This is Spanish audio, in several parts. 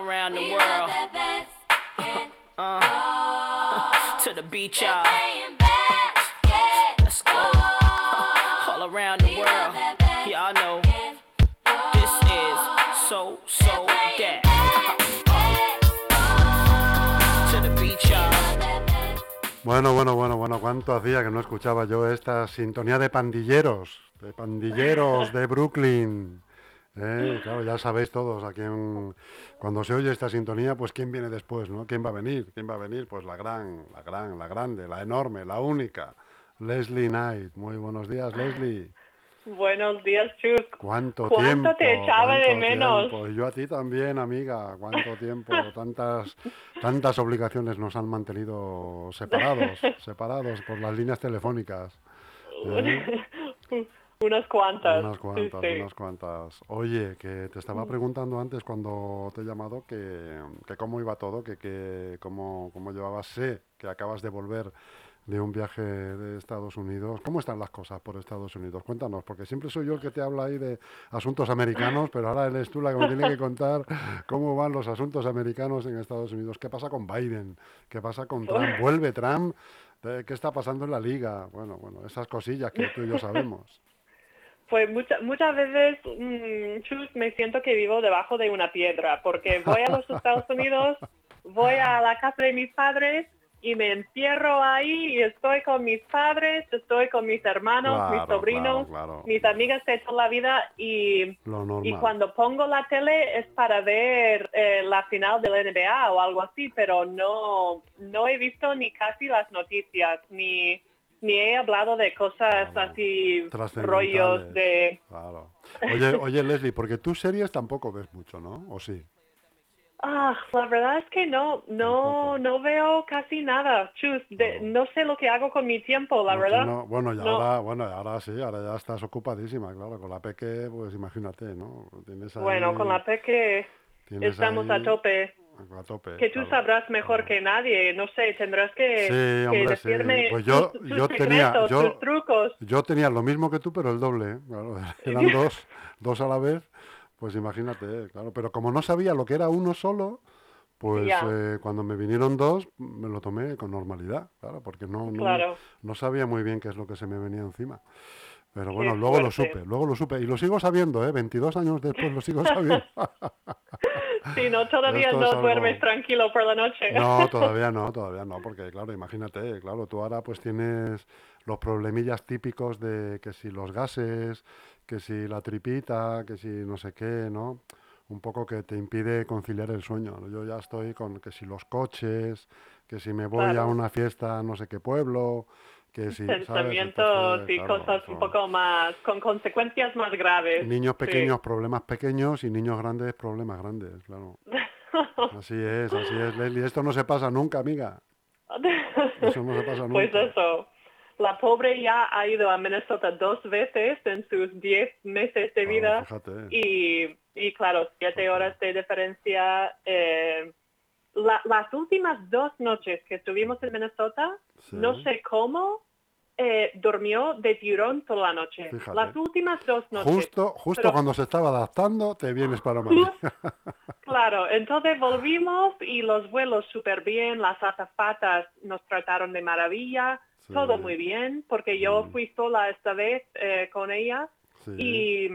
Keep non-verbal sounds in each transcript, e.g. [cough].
around the world. Uh, to the beach, y'all. Let's go. All around the world. Y'all know this is so, so that. To the beach, y'all. Bueno, bueno, bueno, bueno, cuánto hacía que no escuchaba yo esta sintonía de pandilleros, de pandilleros de Brooklyn. Eh, claro, ya sabéis todos a quién, cuando se oye esta sintonía, pues quién viene después, ¿no? ¿Quién va a venir? ¿Quién va a venir? Pues la gran, la gran, la grande, la enorme, la única, Leslie Knight. Muy buenos días, Leslie. Buenos días, Chus. ¿Cuánto, ¿Cuánto tiempo? te echaba de menos? tiempo? Y yo a ti también, amiga. ¿Cuánto tiempo? Tantas, tantas obligaciones nos han mantenido separados, separados por las líneas telefónicas. [laughs] ¿eh? Unas cuantas. Unas cuantas, sí, sí. unas cuantas. Oye, que te estaba preguntando antes cuando te he llamado que, que cómo iba todo, que, que cómo, cómo llevabas. Sé que acabas de volver de un viaje de Estados Unidos. ¿Cómo están las cosas por Estados Unidos? Cuéntanos, porque siempre soy yo el que te habla ahí de asuntos americanos, pero ahora eres tú la que me tiene que contar cómo van los asuntos americanos en Estados Unidos. ¿Qué pasa con Biden? ¿Qué pasa con Trump? ¿Vuelve Trump? ¿Qué está pasando en la liga? Bueno, bueno, esas cosillas que tú y yo sabemos. Pues muchas muchas veces, mm, Chus, me siento que vivo debajo de una piedra, porque voy a los [laughs] Estados Unidos, voy a la casa de mis padres y me encierro ahí y estoy con mis padres, estoy con mis hermanos, Claro, mis sobrinos, claro, claro. mis amigas de toda la vida y, y cuando pongo la tele es para ver eh, la final de la NBA o algo así, pero no, no he visto ni casi las noticias, ni, ni he hablado de cosas Claro. así, rollos de... Claro. Oye, oye, Leslie, porque tú series tampoco ves mucho, ¿no? ¿O sí? Ah, la verdad es que no, no, no veo casi nada, Chus. De- No. no sé lo que hago con mi tiempo, la No, verdad. no, bueno, y No. ahora, bueno, ahora sí, ahora ya estás ocupadísima, claro, con la peque, pues imagínate, ¿no? Tienes ahí- Bueno, con la peque estamos ahí a tope. A tope. Que tú claro. sabrás mejor que nadie, no sé, tendrás que, Sí, que hombre, sí. decirme Pues yo- tus, yo tus tenía- secretos, yo- tus trucos. Yo tenía lo mismo que tú, pero el doble, ¿eh? Claro, [laughs] eran dos, dos a la vez, pues imagínate, ¿eh? claro. Pero como no sabía lo que era uno solo, pues eh, cuando me vinieron dos, me lo tomé con normalidad, claro, porque no, no, Claro. no sabía muy bien qué es lo que se me venía encima. Pero bueno, Qué luego lo supe, luego lo supe. Y lo sigo sabiendo, ¿eh? 22 años después lo sigo [laughs] sabiendo. Sí, no, todavía no algo- duermes tranquilo por la noche. No, [laughs] todavía no, todavía no, porque claro, imagínate, claro, tú ahora pues tienes los problemillas típicos de que si los gases, que si la tripita, que si no sé qué, ¿no? Un poco que te impide conciliar el sueño. Yo ya estoy con que si los coches, que si me voy a una fiesta a no sé qué pueblo, que [laughs] ¿sabes? Pensamientos y claro, cosas un poco más, con consecuencias más graves. Niños Sí. pequeños, problemas pequeños y niños grandes, problemas grandes, claro. [laughs] Así es, así es, Leslie. Esto no se pasa nunca, amiga. Eso no se pasa [laughs] nunca. Pues eso. La pobre ya ha ido a Minnesota dos veces en sus diez meses de Ah, vida. fíjate. Y, y claro, siete horas de diferencia. eh, la- las últimas dos noches que estuvimos en Minnesota, Sí. no sé cómo, eh, durmió de tirón toda la noche. Fíjate. Las últimas dos noches. Justo, justo Pero- cuando se estaba adaptando, te vienes para Madrid. Claro, entonces volvimos y los vuelos súper bien, las azafatas nos trataron de maravilla, Sí. todo muy bien, porque yo Mm. fui sola esta vez eh, con ella Sí. y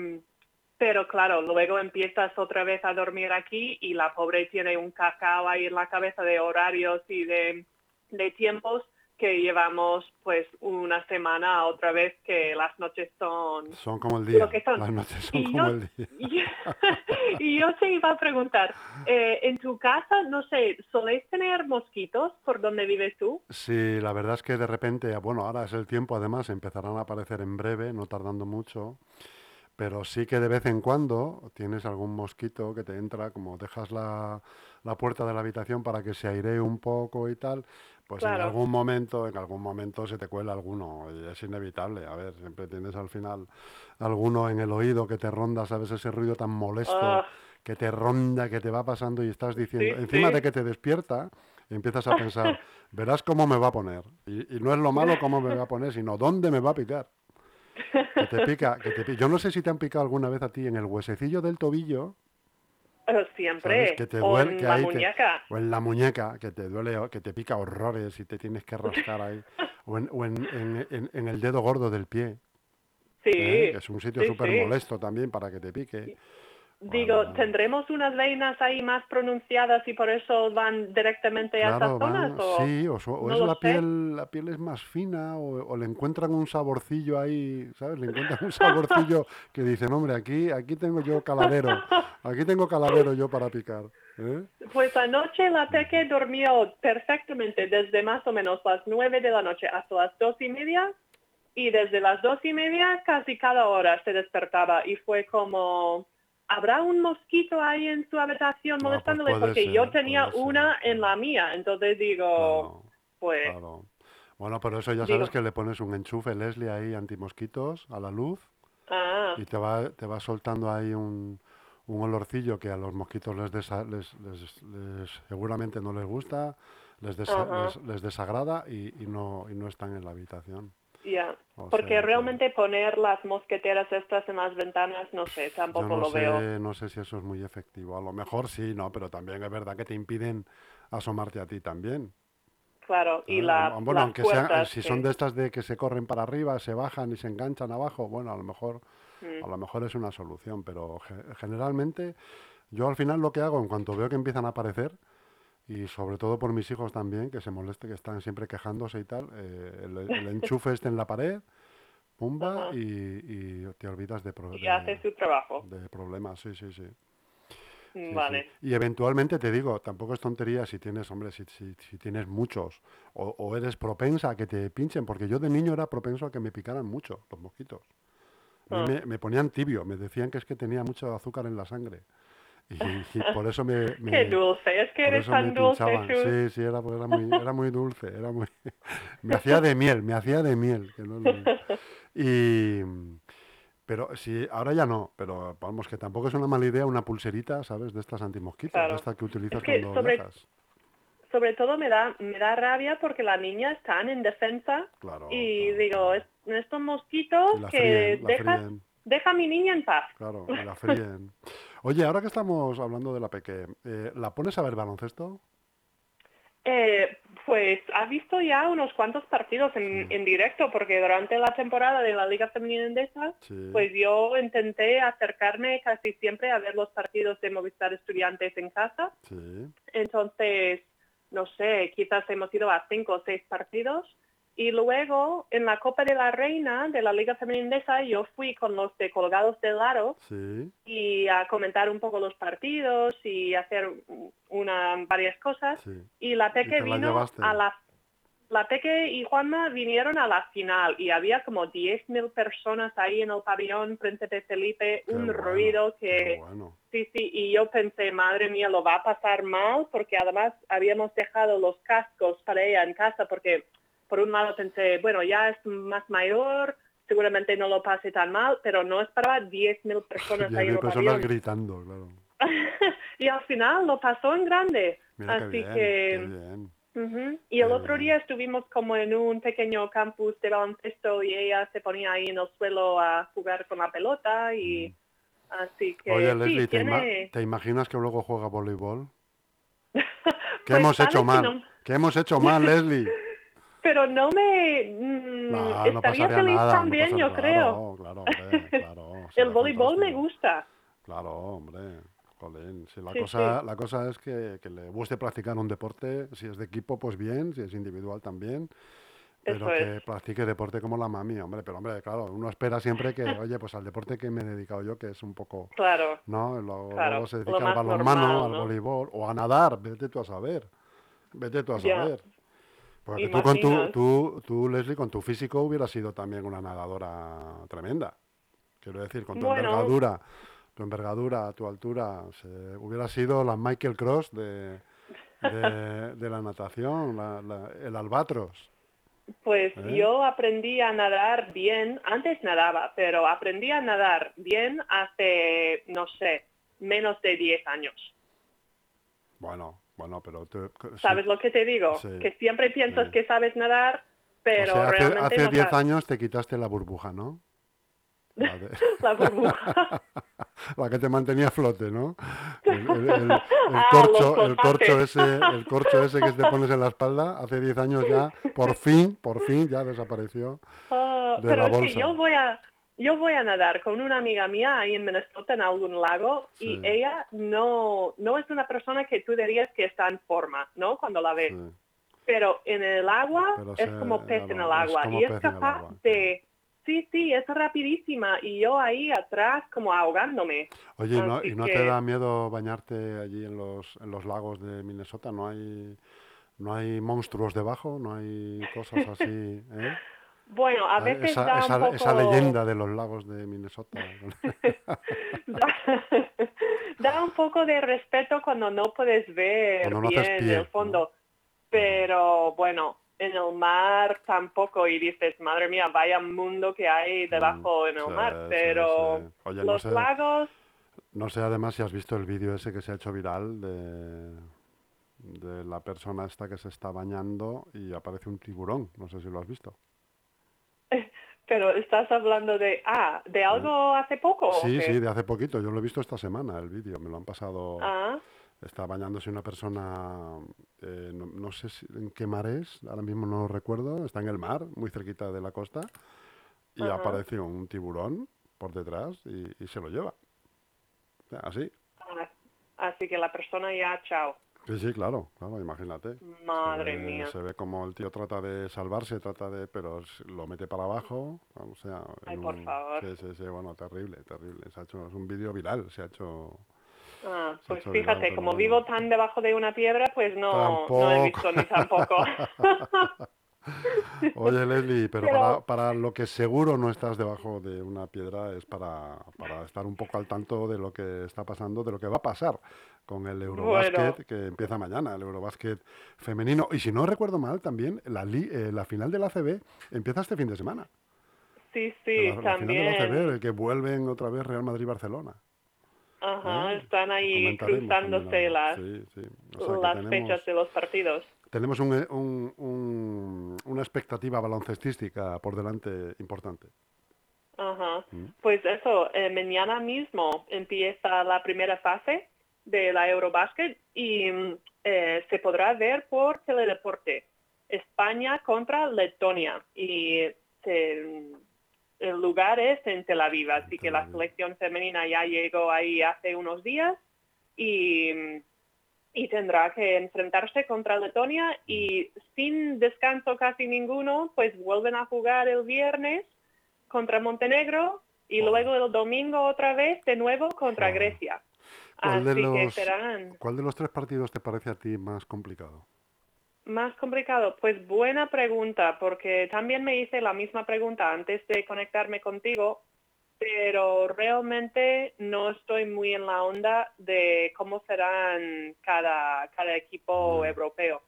pero claro, luego empiezas otra vez a dormir aquí y la pobre tiene un cacao ahí en la cabeza de horarios y de, de tiempos que llevamos pues una semana otra vez que las noches son Son como el día. lo que son. Las noches son Y como yo- el día. [laughs] [laughs] y, yo te iba a preguntar, eh, en tu casa, no sé, ¿soléis tener mosquitos por donde vives tú? Sí, la verdad es que de repente, bueno, ahora es el tiempo, además, empezarán a aparecer en breve, no tardando mucho. Pero sí que de vez en cuando tienes algún mosquito que te entra, como dejas la, la puerta de la habitación para que se airee un poco y tal, pues en algún momento, en algún momento se te cuela alguno y es inevitable. A ver, siempre tienes al final alguno en el oído que te ronda, ¿sabes? Ese ruido tan molesto Ah. que te ronda, que te va pasando y estás diciendo, Sí, encima sí. de que te despierta, empiezas a [laughs] pensar, verás cómo me va a poner. Y, y no es lo [laughs] malo cómo me va a poner, sino dónde me va a picar. Que te [laughs] pica, que te pi- Yo no sé si te han picado alguna vez a ti en el huesecillo del tobillo. Eh, Siempre. ¿sabes? Que te o en que la muñeca. o en la muñeca, que te duele, o que te pica horrores y te tienes que rascar ahí. [laughs] O en, o en, en- en- el dedo gordo del pie, Sí. ¿eh? que es un sitio sí, súper sí. molesto también para que te pique. Digo. ¿tendremos unas venas ahí más pronunciadas y por eso van directamente a esas zonas? van- o- sí, o, no es la sé. piel, la piel es más fina, o, o le encuentran un saborcillo ahí, ¿sabes? Le encuentran un saborcillo [laughs] que dicen, hombre, aquí, aquí tengo yo calavero, aquí tengo calavero yo para picar. ¿eh? Pues anoche la Peque durmió perfectamente desde más o menos las nueve de la noche hasta las dos y media y desde las dos y media casi cada hora se despertaba y fue como, ¿habrá un mosquito ahí en su habitación pues molestándole? Porque ser, yo tenía una en la mía, entonces digo, pues claro. Bueno, pero eso ya Digo- sabes que le pones un enchufe Leslie ahí antimosquitos a la luz ah, y te va, te va soltando ahí un, un olorcillo que a los mosquitos les, desa- les, les- les- seguramente no les gusta, les, desa- les, desagrada y, y no, y no están en la habitación. ya. O Porque sea que- realmente poner las mosqueteras estas en las ventanas, no sé, tampoco no lo sé, veo. no sé si eso es muy efectivo. A lo mejor sí, no, pero también es verdad que te impiden asomarte a ti también. Claro, y ¿eh? la, Bueno, las aunque sean, puertas si son de estas de que se corren para arriba, se bajan y se enganchan abajo, bueno, a lo mejor, Mm. a lo mejor es una solución, pero ge- generalmente yo al final lo que hago en cuanto veo que empiezan a aparecer y sobre todo por mis hijos también, que se moleste, que están siempre quejándose y tal, eh, el, el [laughs] enchufe este en la pared, pumba, y, y te olvidas de, pro- y hace su trabajo. de problemas, sí, sí, sí. Sí, vale. sí. Y eventualmente te digo, tampoco es tontería si tienes, hombre, si, si, si tienes muchos o, o eres propensa a que te pinchen, porque yo de niño era propenso a que me picaran mucho los mosquitos. Ah. me, me ponían tibio, me decían que es que tenía mucho azúcar en la sangre. Y, y por eso me... me- Qué dulce, es que eres tan dulce. Sí, sí, era, era, muy, era muy dulce, era muy... [laughs] me hacía de miel, me hacía de miel. que no y... Pero sí, ahora ya no, pero vamos, que tampoco es una mala idea una pulserita, ¿sabes? De estas antimosquitos, Claro. de estas que utilizas que cuando sobre- viajas. Sobre todo me da, me da rabia porque la niña está en defensa Claro. y claro, digo, es- estos mosquitos que fríen, deja, deja a mi niña en paz. claro, y la fríen. [laughs] Oye, ahora que estamos hablando de la peque, eh, ¿la pones a ver baloncesto? Eh, pues ha visto ya unos cuantos partidos en, en directo porque durante la temporada de la Liga Femenina Endesa Sí. pues yo intenté acercarme casi siempre a ver los partidos de Movistar Estudiantes en casa. Sí, Entonces, no sé, quizás hemos ido a cinco o seis partidos. Y luego, en la Copa de la Reina de la Liga Femenina yo fui con los de Colgados del Aro sí, y a comentar un poco los partidos y hacer una, varias cosas. sí. Y la Y Peque la vino a la... La Peque y Juanma vinieron a la final y había como 10.000 personas ahí en el pabellón Príncipe Felipe, Qué un bueno, ruido que... bueno. Sí, sí, y yo pensé, madre mía, lo va a pasar mal porque además habíamos dejado los cascos para ella en casa porque por un lado pensé, bueno, ya es más mayor, seguramente no lo pase tan mal, pero no esperaba 10.000 [laughs] personas ahí en personas gritando, claro. [laughs] y al final lo pasó en grande. Mira Así qué bien, que... qué. Y el Qué otro día estuvimos como en un pequeño campus de baloncesto y ella se ponía ahí en el suelo a jugar con la pelota y así que Mm. Oye, sí, Leslie, ¿te, ima- tiene... ¿te imaginas que luego juega voleibol? [laughs] ¿Qué Pues hemos sabe hecho que mal? no- ¿Qué hemos hecho mal, Leslie? Pero no me... No, estaría feliz nada. también, yo creo. Claro, claro, hombre, [laughs] claro. El voleibol me gusta. Claro, hombre. Jolín, si la, Sí, cosa, la cosa es que, que le guste practicar un deporte, si es de equipo, pues bien, si es individual también, pero Eso que es. practique deporte como la mami, hombre, pero hombre, claro, uno espera siempre que, [laughs] oye, pues al deporte que me he dedicado yo, que es un poco, Claro. ¿no? Luego, Claro, luego se dedica al balonmano, al voleibol, o a nadar, vete tú a saber, vete tú a saber. Porque tú con tu, tú, tú, Leslie, con tu físico hubieras sido también una nadadora tremenda. Quiero decir, con tu Bueno. envergadura, tu envergadura, tu altura, se, hubiera sido la Michael Cross de, de, [laughs] de la natación, la- la- el albatros. Pues ¿Eh? yo aprendí a nadar bien, antes nadaba, pero aprendí a nadar bien hace, no sé, menos de 10 años. Bueno, bueno, pero sí. ¿Sabes lo que te digo? Sí. Que siempre piensas Sí. que sabes nadar, pero o sea, hace, realmente hace no 10 sabes. años te quitaste la burbuja, ¿no? La, de- [laughs] La burbuja. [laughs] la que te mantenía a flote, ¿no? El, el- el- el [laughs] Ah, corcho, el corcho ese, el corcho ese que te pones en la espalda, hace 10 años ya, por fin, por fin ya desapareció. Ah, de pero la bolsa. yo voy a yo voy a nadar con una amiga mía ahí en Minnesota en algún lago y ella no no es una persona que tú dirías que está en forma, ¿no? Cuando la ves. Sí. Pero en el agua Pero es como pez en el agua y es capaz de sí, sí, es rapidísima y yo ahí atrás como ahogándome. Oye, ¿y no, y no que- te da miedo bañarte allí en los, en los lagos de Minnesota? ¿No hay, no hay monstruos debajo? ¿No hay cosas así? ¿eh? Bueno, a veces esa, da esa- un poco esa leyenda de los lagos de Minnesota. [laughs] da, [laughs] da un poco de respeto cuando no puedes ver no bien pie, el fondo. Pero bueno, en el mar tampoco y dices, madre mía, vaya mundo que hay debajo en el Mm, sí, mar. Pero sí. Oye, no los sé- lagos, No sé además si has visto el vídeo ese que se ha hecho viral de, de la persona esta que se está bañando y aparece un tiburón. No sé si lo has visto. Pero estás hablando de, ah, de algo hace poco. ¿o Sí, sí, de hace poquito. Yo lo he visto esta semana, el vídeo. Me lo han pasado. Ah, Está bañándose una persona, eh, no, no sé si- en qué mar es, ahora mismo no lo recuerdo, está en el mar, muy cerquita de la costa, y Ajá. aparece un tiburón por detrás y, y se lo lleva. Así. ah, así que la persona ya, chao. Sí, sí, claro, claro, imagínate. Madre Se mía. Se ve como el tío trata de salvarse, trata de, pero lo mete para abajo, o sea, Ay, por un- favor. Sí, sí, sí, bueno, terrible, terrible. Se ha hecho, es un vídeo viral, se ha hecho... Ah, pues fíjate, como vivo tan debajo de una piedra, pues no, no he visto ni tampoco. [laughs] [laughs] Oye, Leslie, pero, Pero- Para, para lo que seguro no estás debajo de una piedra es para, para estar un poco al tanto de lo que está pasando, de lo que va a pasar con el Eurobasket Bueno. que empieza mañana, el Eurobasket femenino. Y si no recuerdo mal, también la, li- eh, la final del ACB empieza este fin de semana. Sí, sí, la, la final del ACB, también. el que vuelven otra vez Real Madrid-Barcelona. Ajá, ¿eh? están ahí cruzándose las, algo. Sí, sí. O sea que las tenemos- fechas de los partidos. Tenemos un, eh, un- un- una expectativa baloncestística por delante importante. Ajá. Mm. Pues eso, eh, mañana mismo empieza la primera fase de la Eurobasket y mm, eh, se podrá ver por teledeporte. España contra Letonia y se- el lugar es en Tel Aviv, así que la selección femenina ya llegó ahí hace unos días y, y tendrá que enfrentarse contra Letonia y sin descanso casi ninguno, pues vuelven a jugar el viernes contra Montenegro y luego el domingo otra vez de nuevo contra. Grecia. ¿Cuál de Así que serán ¿Cuál de los tres partidos te parece a ti más complicado? más complicado. Pues buena pregunta, porque también me hice la misma pregunta antes de conectarme contigo, pero realmente no estoy muy en la onda de cómo serán cada, cada equipo Mm. europeo.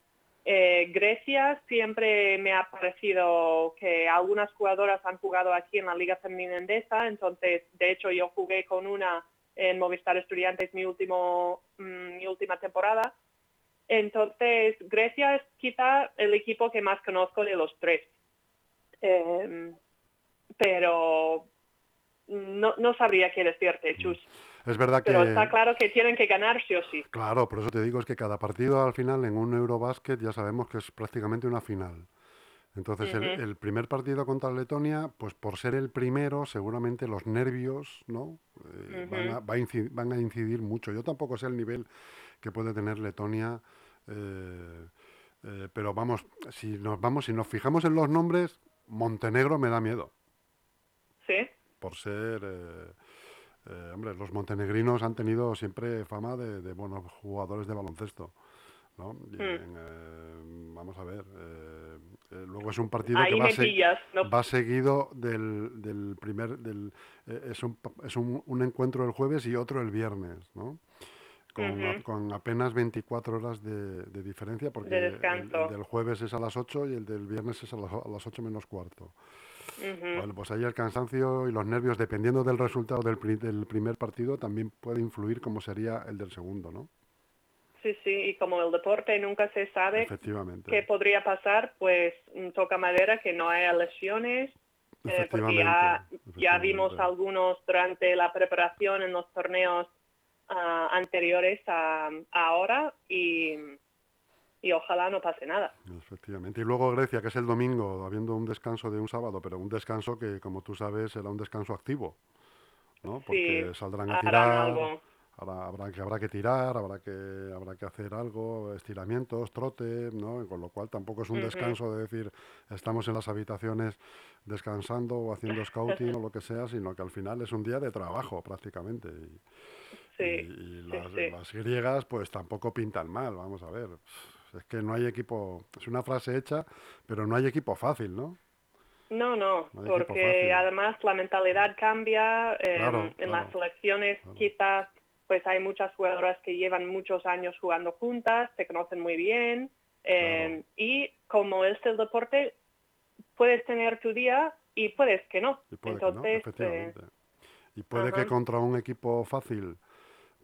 Eh, Grecia siempre me ha parecido que algunas jugadoras han jugado aquí en la Liga Femenina entonces de hecho yo jugué con una en Movistar Estudiantes mi último mm, mi última temporada. Entonces Grecia es quizá el equipo que más conozco de los tres. Eh, pero no, no sabría qué decirte, Chus. Es verdad que... Pero está claro que tienen que ganar sí o sí. Claro, por eso te digo, es que cada partido al final en un Eurobasket ya sabemos que es prácticamente una final. Entonces, el, primer partido contra Letonia, pues por ser el primero, seguramente los nervios, ¿no? Eh, van, a, va a inci- van a incidir mucho. Yo tampoco sé el nivel que puede tener Letonia, eh, eh, pero vamos, si nos vamos, si nos fijamos en los nombres, Montenegro me da miedo. ¿Sí? Por ser, eh, eh, hombre, los montenegrinos han tenido siempre fama de, de buenos jugadores de baloncesto, ¿no? Mm. en, eh, vamos a ver, eh, luego es un partido Ahí que va, se-. No, va seguido del, del primer, del, es, un, es un, un encuentro el jueves y otro el viernes, ¿no? Con, a- Ujú. con apenas 24 horas de, de diferencia, porque De el- del jueves es a las 8 y el del viernes es a las, a las 8 menos cuarto. Bueno, pues ahí el cansancio y los nervios, dependiendo del resultado del, pri- del primer partido, también puede influir como sería el del segundo, ¿no? Sí, sí, y como el deporte nunca se sabe Efectivamente. qué podría pasar, pues mm, toca madera que no haya lesiones eh, porque ya, ya vimos algunos durante la preparación en los torneos ah, anteriores a, a ahora y, y ojalá no pase nada. Efectivamente. Y luego Grecia, que es el domingo, habiendo un descanso de un sábado, pero un descanso que, como tú sabes, será un descanso activo, ¿no? Porque Sí, saldrán a tirar, algo. habrá, habrá que, habrá que tirar, habrá que, habrá que hacer algo, estiramientos, trote, ¿no? Con lo cual tampoco es un descanso de decir estamos en las habitaciones descansando o haciendo scouting o lo que sea, sino que al final es un día de trabajo prácticamente. Y, Sí, y- y sí, las, sí. las griegas pues tampoco pintan mal, vamos a ver. Es que no hay equipo, es una frase hecha, pero no hay equipo fácil, ¿no? No, no, porque además la mentalidad cambia. eh, Claro, en claro, las selecciones claro. quizás pues hay muchas jugadoras que llevan muchos años jugando juntas, se conocen muy bien eh, y como es el deporte, puedes tener tu día y puedes que no. Y puede que no, Entonces, eh. Y puede que contra un equipo fácil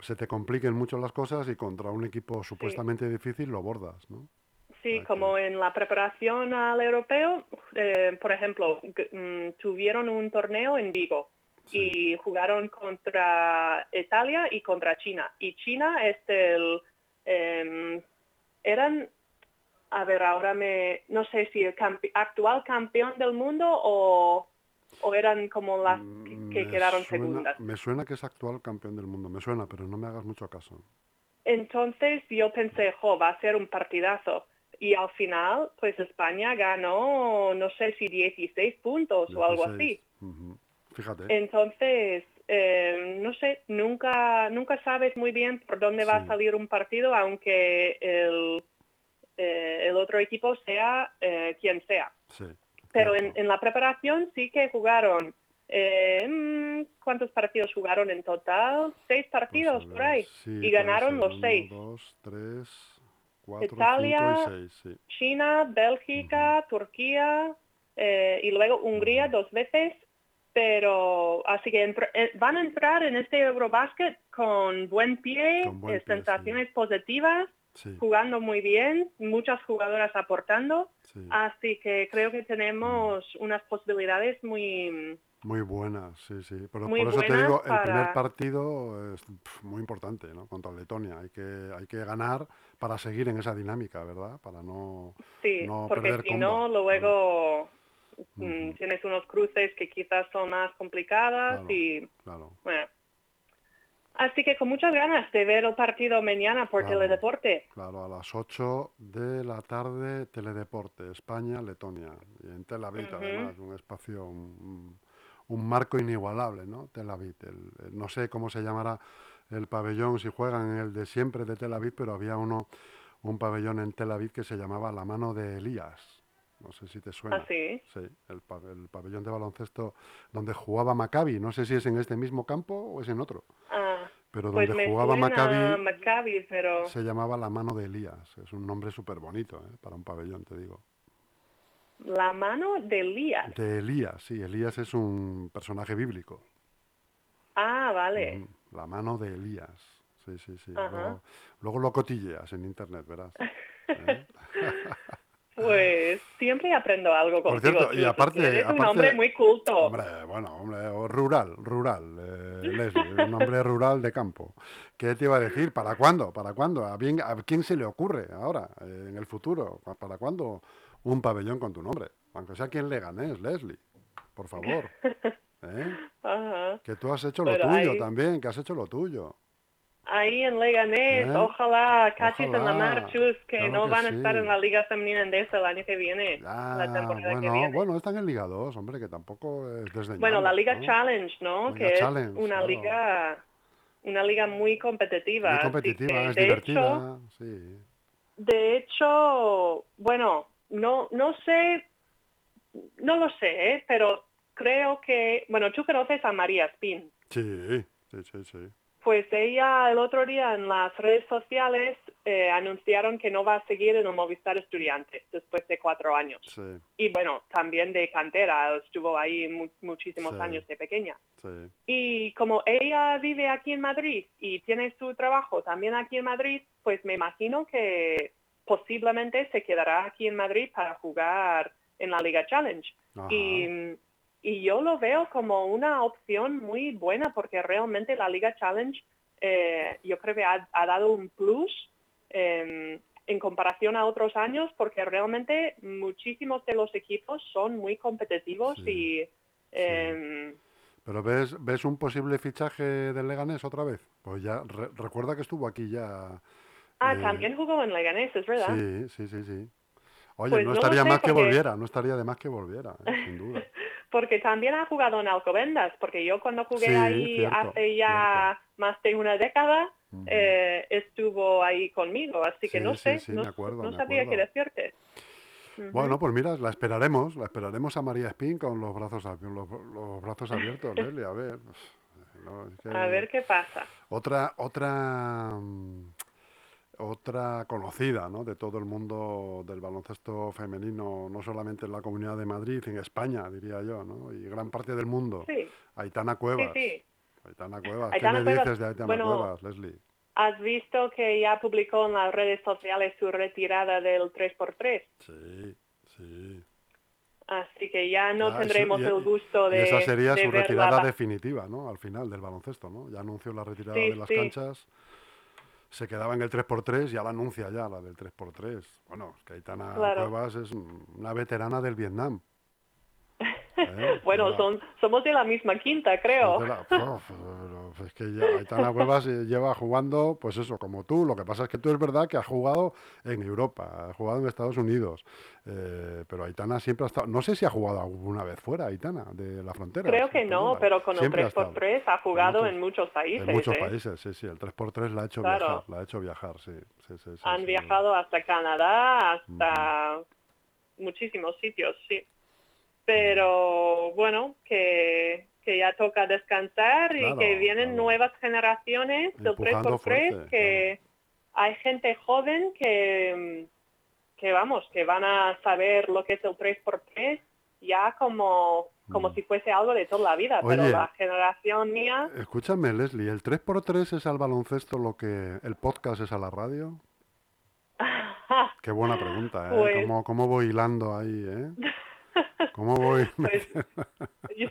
se te compliquen mucho las cosas y contra un equipo supuestamente difícil lo bordas, ¿no? Sí, como en la preparación al europeo, eh, por ejemplo, mm, tuvieron un torneo en Vigo Sí. y jugaron contra Italia y contra China. Y China es el... em, eran, a ver, ahora me... No sé si el campe- actual campeón del mundo o, o eran como las que, que Me quedaron suena- segundas. Me suena que es actual campeón del mundo, me suena, pero no me hagas mucho caso. Entonces yo pensé, jo, va a ser un partidazo. Y al final, pues España ganó, no sé si 16 puntos o algo 16. así. Fíjate. Entonces, eh, no sé, nunca, nunca sabes muy bien por dónde va Sí. a salir un partido, aunque el, eh, el otro equipo sea eh, quien sea. Sí. Pero en, en la preparación sí que jugaron. eh, mm, ¿Cuántos partidos jugaron en total? Seis Pues, partidos por ahí. sí, y ganaron los Uno, seis. dos, tres, cuatro, Italia, cinco y seis, sí. China, Bélgica, Turquía eh, y luego Hungría dos veces. Pero así que eh, van a entrar en este Eurobasket con buen pie, Con buen pie, sensaciones positivas, Sí, jugando muy bien, muchas jugadoras aportando. sí. Así que creo que tenemos unas posibilidades muy... Muy buenas, sí, sí. Pero por eso te digo, el primer partido es muy importante, ¿no? Contra Letonia. Hay que, hay que ganar para seguir en esa dinámica, ¿verdad? Para no... Sí, No porque perder si no, luego mm, tienes unos cruces que quizás son más complicadas Claro. y Claro. bueno. Así que con muchas ganas de ver el partido mañana por Claro. Teledeporte. Claro, a las 8 de la tarde, Teledeporte, España, Letonia. Y en Tel Aviv, además, un espacio, un, marco inigualable, ¿no? Tel Aviv. el- el- no sé cómo se llamará el pabellón, si juegan el de siempre de Tel Aviv, pero había uno, un pabellón en Tel Aviv que se llamaba La Mano de Elías. No sé si te suena. ¿Ah, sí? Sí, el, pa- el pabellón de baloncesto donde jugaba Maccabi. No sé si es en este mismo campo o es en otro. Ah, Pero pues donde me jugaba Maccabi Maccabi, pero se llamaba La Mano de Elías. Es un nombre súper bonito ¿eh? para un pabellón, te digo. la mano de Elías. De Elías, sí, Elías es un personaje bíblico. Ah, vale. La mano de Elías. Sí, sí, sí. Luego lo cotilleas en internet, verás. ¿eh? [laughs] [laughs] Pues siempre aprendo algo Por contigo. cierto, y aparte- Eres un hombre muy culto. Hombre, bueno, hombre, rural, rural, eh, Leslie, un hombre rural de campo. ¿Qué te iba a decir? ¿Para cuándo? ¿Para cuándo? ¿A, bien- a quién se le ocurre ahora, eh, en el futuro? ¿Para cuándo un pabellón con tu nombre? Aunque sea quien le ganes, Leslie, por favor. [laughs] ¿eh? Ajá. Que tú has hecho lo tuyo también, que has hecho lo tuyo. Ahí en Leganés, ¿Eh? ojalá cachis en la Ojalá, mar, Chus, que claro no que van a estar en la Liga Femenina Endesa el año que viene, Ya, la temporada que bueno, viene. bueno, están en Liga 2, hombre, que tampoco es desdeñable. Bueno, la Liga ¿no? Challenge, ¿no? Liga que Challenge, es una claro. liga una liga muy competitiva. Muy competitiva, que, es de divertida, Hecho, sí. de hecho, bueno, no, no sé, no lo sé, ¿eh? pero creo que, bueno, tú conoces a María Spin. Sí, sí, sí, sí. Pues ella el otro día en las redes sociales eh, anunciaron que no va a seguir en el Movistar Estudiantes después de cuatro años. Sí, Y bueno, también de cantera, estuvo ahí mu- muchísimos Sí. años de pequeña. sí. Y como ella vive aquí en Madrid y tiene su trabajo también aquí en Madrid, pues me imagino que posiblemente se quedará aquí en Madrid para jugar en la Liga Challenge. Ajá. Y, y yo lo veo como una opción muy buena porque realmente la Liga Challenge eh, yo creo que ha, ha dado un plus em, en comparación a otros años porque realmente muchísimos de los equipos son muy competitivos Sí, y em, Pero ves, ves un posible fichaje del Leganés otra vez. Pues ya re- recuerda que estuvo aquí ya. ah eh, también jugó en Leganés es verdad Sí, sí, sí, sí. Oye, Pues no estaría sé, más que volviera, no estaría de más que volviera, ¿eh? sin duda. [laughs] porque también ha jugado en Alcobendas porque yo cuando jugué Sí, ahí cierto, hace ya más de una década eh, estuvo ahí conmigo así que Sí, no sé sí, no, acuerdo, no sabía qué decirte. Bueno, pues mira, la esperaremos, la esperaremos a María Espín con los brazos, los, los brazos abiertos, [laughs] a ver. No, es que- a ver qué pasa. Otra, otra, otra conocida, ¿no? De todo el mundo del baloncesto femenino, no solamente en la Comunidad de Madrid, en España, diría yo, ¿no? Y gran parte del mundo. sí Aitana sí Cuevas. sí Aitana Cuevas. Aitana ¿Qué me Cuevas, dices de Aitana bueno, Cuevas, Leslie? has visto que ya publicó en las redes sociales su retirada del 3x3 Sí, sí. así que ya no Ah, eso- tendremos y- el gusto y de esa sería de su retirada definitiva, ¿no? Al final del baloncesto, ¿no? Ya anunció la retirada Sí, de las sí. canchas. Se quedaba en el 3x3 y ya la anuncia ya, la del 3x3. Bueno, es que Aitana Claro. Cuevas es una veterana del Vietnam. Bueno [laughs] son somos de la misma quinta creo la- [laughs] Uf, es que ya Aitana Cuevas eh, lleva jugando, pues eso, como tú. Lo que pasa es que tú es verdad que has jugado en Europa, has jugado en Estados Unidos. eh, pero Aitana siempre ha estado. No sé si ha jugado alguna vez fuera, Aitana, de la frontera. creo que no pero con el Siempre ha estado. 3x3 ha jugado muchos- en muchos países En muchos ¿eh? países, sí, sí. El 3x3 la ha hecho Claro. viajar, la ha hecho viajar, sí. sí, sí, sí, han viajado hasta Canadá, hasta muchísimos sitios, sí. Pero bueno, que, que ya toca descansar y que vienen claro. nuevas generaciones del Empujando 3x3, fuerte, que hay gente joven que, que, vamos, que van a saber lo que es el 3x3 ya como, como Mm. si fuese algo de toda la vida, pero la generación mía... Escúchame, Leslie, ¿el 3x3 es al baloncesto lo que el podcast es a la radio? [laughs] Qué buena pregunta, ¿eh? Pues- ¿Cómo, cómo voy hilando ahí, eh? [laughs] ¿Cómo voy? [laughs] Pues,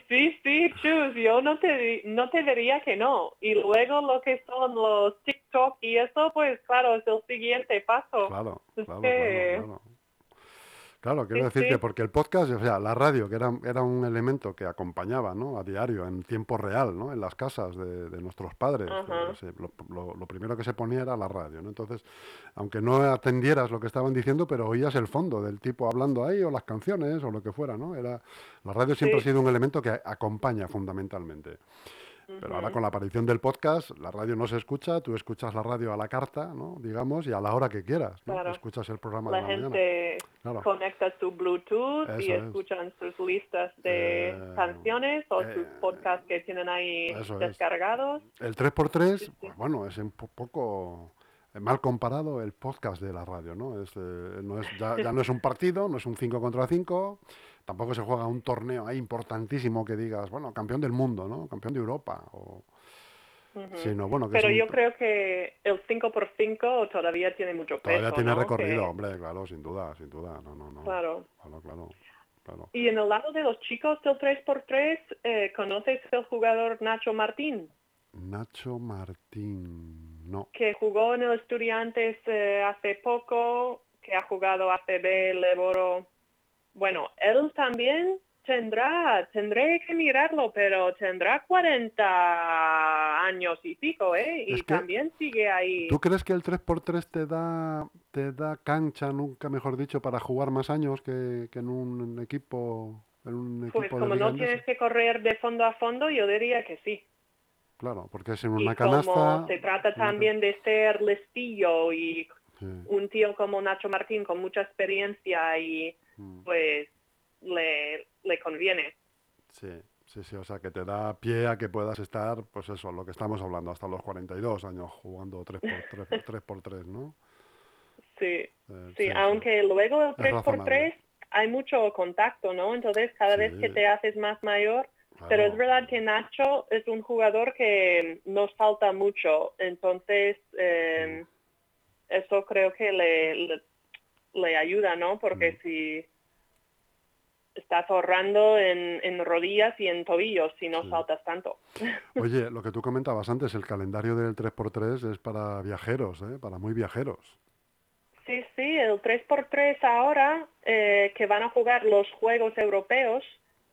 sí, sí, Chus, yo no te, no te diría que no. Y luego lo que son los TikTok y eso, pues claro, es el siguiente paso. Claro, Es claro, que- claro, claro. Claro, quiero Sí, decir sí. que porque el podcast, o sea, la radio, que era, era un elemento que acompañaba, ¿no? A diario, en tiempo real, ¿no? En las casas de, de nuestros padres. Eh, se- lo, lo- lo primero que se ponía era la radio, ¿no? Entonces, aunque no atendieras lo que estaban diciendo, pero oías el fondo del tipo hablando ahí, o las canciones, o lo que fuera, ¿no? Era, la radio siempre Sí. ha sido un elemento que acompaña fundamentalmente. Pero ahora con la aparición del podcast, la radio no se escucha, tú escuchas la radio a la carta, ¿no? Digamos, y a la hora que quieras, ¿no? Claro. Escuchas el programa La de la mañana. gente Claro. conecta su Bluetooth y es. escuchan sus listas de Eh, canciones o sus eh, podcasts que tienen ahí es. descargados. El 3x3, Sí, sí. pues bueno, es un po- poco mal comparado el podcast de la radio, ¿no? Es, eh, no es, ya, ya no es un partido, no es un 5 contra 5, tampoco se juega un torneo ahí importantísimo que digas, bueno, campeón del mundo, ¿no? Campeón de Europa, o, sino, bueno, que Pero un- yo creo que el 5x5 todavía tiene mucho peso. todavía tiene ¿no? recorrido, Que- hombre, claro, sin duda, sin duda, no, no, no. Claro. Claro, claro, claro. Y en el lado de los chicos del 3x3, eh, ¿conoces el jugador Nacho Martín? Nacho Martín, no. Que jugó en el Estudiantes eh, hace poco, que ha jugado ACB, Leboro. Bueno, él también tendrá, tendré que mirarlo, pero tendrá 40 años y pico, ¿eh? Y Es que- también sigue ahí. ¿Tú crees que el 3x3 te da, te da cancha, nunca mejor dicho, para jugar más años que, que en un equipo, en un equipo Pues como no tienes que correr de fondo a fondo, yo diría que sí. Claro, porque es en Y una como canasta... se trata también de ser listillo y Sí, un tío como Nacho Martín con mucha experiencia y mm, pues le, le conviene. sí, sí, sí, o sea, que te da pie a que puedas estar, pues eso, lo que estamos hablando, hasta los 42 años jugando 3x3, 3x3 [laughs] ¿no? Sí, Eh, sí, aunque luego el Es 3x3 razonable. hay mucho contacto, ¿no? Entonces cada vez que Sí. te haces más mayor, pero es verdad que Nacho es un jugador que no salta mucho, entonces eh, eso creo que le, le, le ayuda, ¿no? Porque Mm. si estás ahorrando en, en rodillas y en tobillos si no saltas tanto. [laughs] Oye, lo que tú comentabas antes, el calendario del 3x3 es para viajeros, ¿eh? para muy viajeros. Sí, sí, el 3x3 ahora eh, que van a jugar los Juegos Europeos,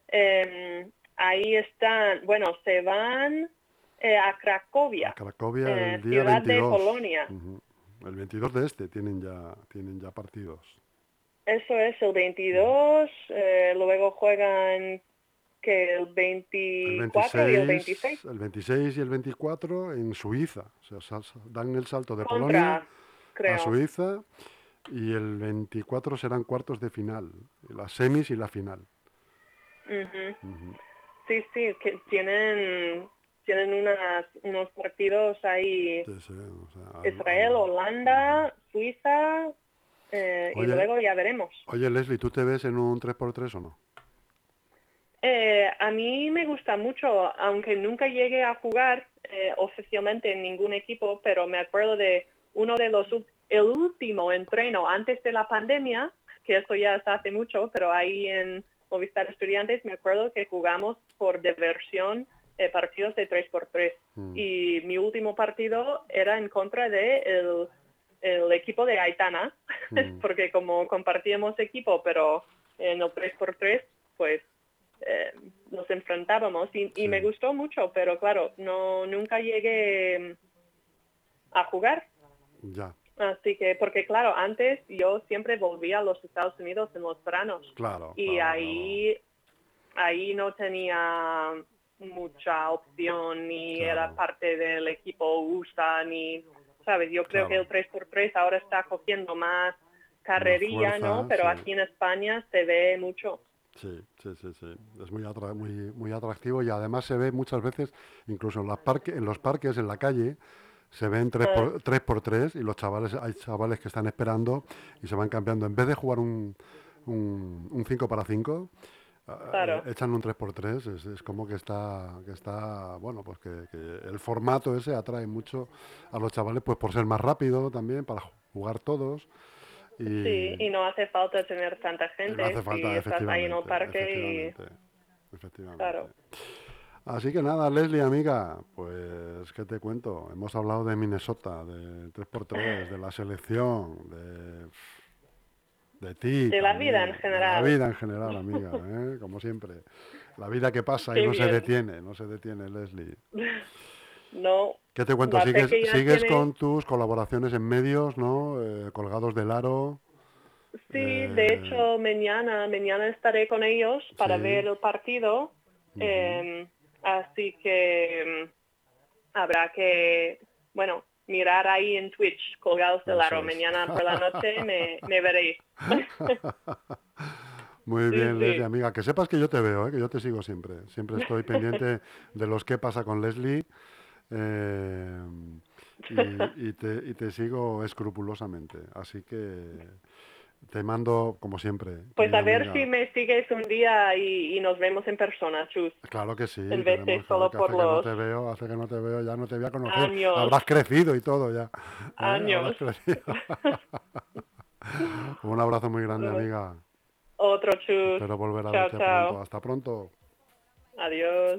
eh, ahí están, bueno, se van eh, a Cracovia, A Cracovia eh, el día ciudad 22. de Polonia. El 22 de este tienen ya, tienen ya partidos. Eso es el 22, eh, luego juegan que el El 24 y el 26 el 26 y el 24 en Suiza. O sea, dan el salto de contra, Polonia creo. a Suiza y el 24 serán cuartos de final, las semis y la final. Sí, sí, que tienen tienen unas, unos partidos ahí, Sí, sí, o sea, Israel, Holanda, Suiza, eh, y luego ya veremos. Oye, Leslie, ¿tú te ves en un 3x3 o no? Eh, a mí me gusta mucho, aunque nunca llegué a jugar eh, oficialmente en ningún equipo, pero me acuerdo de uno de los, el último entreno antes de la pandemia, que eso ya es hace mucho, pero ahí en Movistar Estudiantes me acuerdo que jugamos por diversión eh, partidos de 3x3. Mm. Y mi último partido era en contra de el, el equipo de Aitana, [laughs] Mm. porque como compartíamos equipo, pero en el 3x3, pues eh, nos enfrentábamos y, me gustó mucho, pero claro, no nunca llegué mm, a jugar. Ya, Así que, porque claro, antes yo siempre volvía a los Estados Unidos en los veranos claro. y claro, ahí ahí no tenía mucha opción ni Claro. era parte del equipo USA ni sabes yo creo Claro. que el 3x3 ahora está cogiendo más carrería fuerza, no pero sí. aquí en España se ve mucho Sí, sí, sí, sí. Es muy, atra- muy, muy atractivo y además se ve muchas veces, incluso en, las parque, en los parques, en la calle, se ven 3 por, tres por tres y los chavales, hay chavales que están esperando y se van cambiando. En vez de jugar un, un, un 5 para 5, Claro. echan un 3 por 3 es, es como que está, que está, bueno, pues que, que el formato ese atrae mucho a los chavales, pues por ser más rápido también, para jugar todos. Y, sí y no hace falta tener tanta gente no hace falta, si estás ahí en el efectivamente, parque y efectivamente, efectivamente. Claro. Así que nada, Leslie, amiga, pues, ¿qué te cuento? Hemos hablado de Minnesota, de 3x3, de la selección, de, de ti. De la vida en De general. la vida en general, amiga, ¿eh? como siempre. La vida que pasa y no se detiene, no se detiene, Leslie. no ¿Qué te cuento? ¿Sigues, sigues tiene- con tus colaboraciones en medios, ¿no? Eh, colgados del aro. Sí, Eh, de hecho mañana, mañana estaré con ellos para Sí. ver el partido, eh, así que mm, habrá que, bueno, mirar ahí en Twitch colgados del Eso aro. Mañana por la noche [laughs] me, me veréis. [laughs] Muy Sí, bien, sí. Leslie, amiga. Que sepas que yo te veo, ¿eh? que yo te sigo siempre. Siempre estoy pendiente [laughs] de los que pasa con Leslie eh, y, y te, y te sigo escrupulosamente. Así que te mando, como siempre. Pues a ver amiga. si me sigues un día y, y nos vemos en persona, Chus. Claro que sí. en vez de tenemos- solo que por hace que no los- te veo, hace que no te veo, ya no te voy a conocer. Años. Habrás crecido y todo ya. ¿eh? Años. Crecido. [laughs] Un abrazo muy grande, amiga. Otro Chus. Espero volver a Chao, verte chao. pronto. Hasta pronto. Adiós.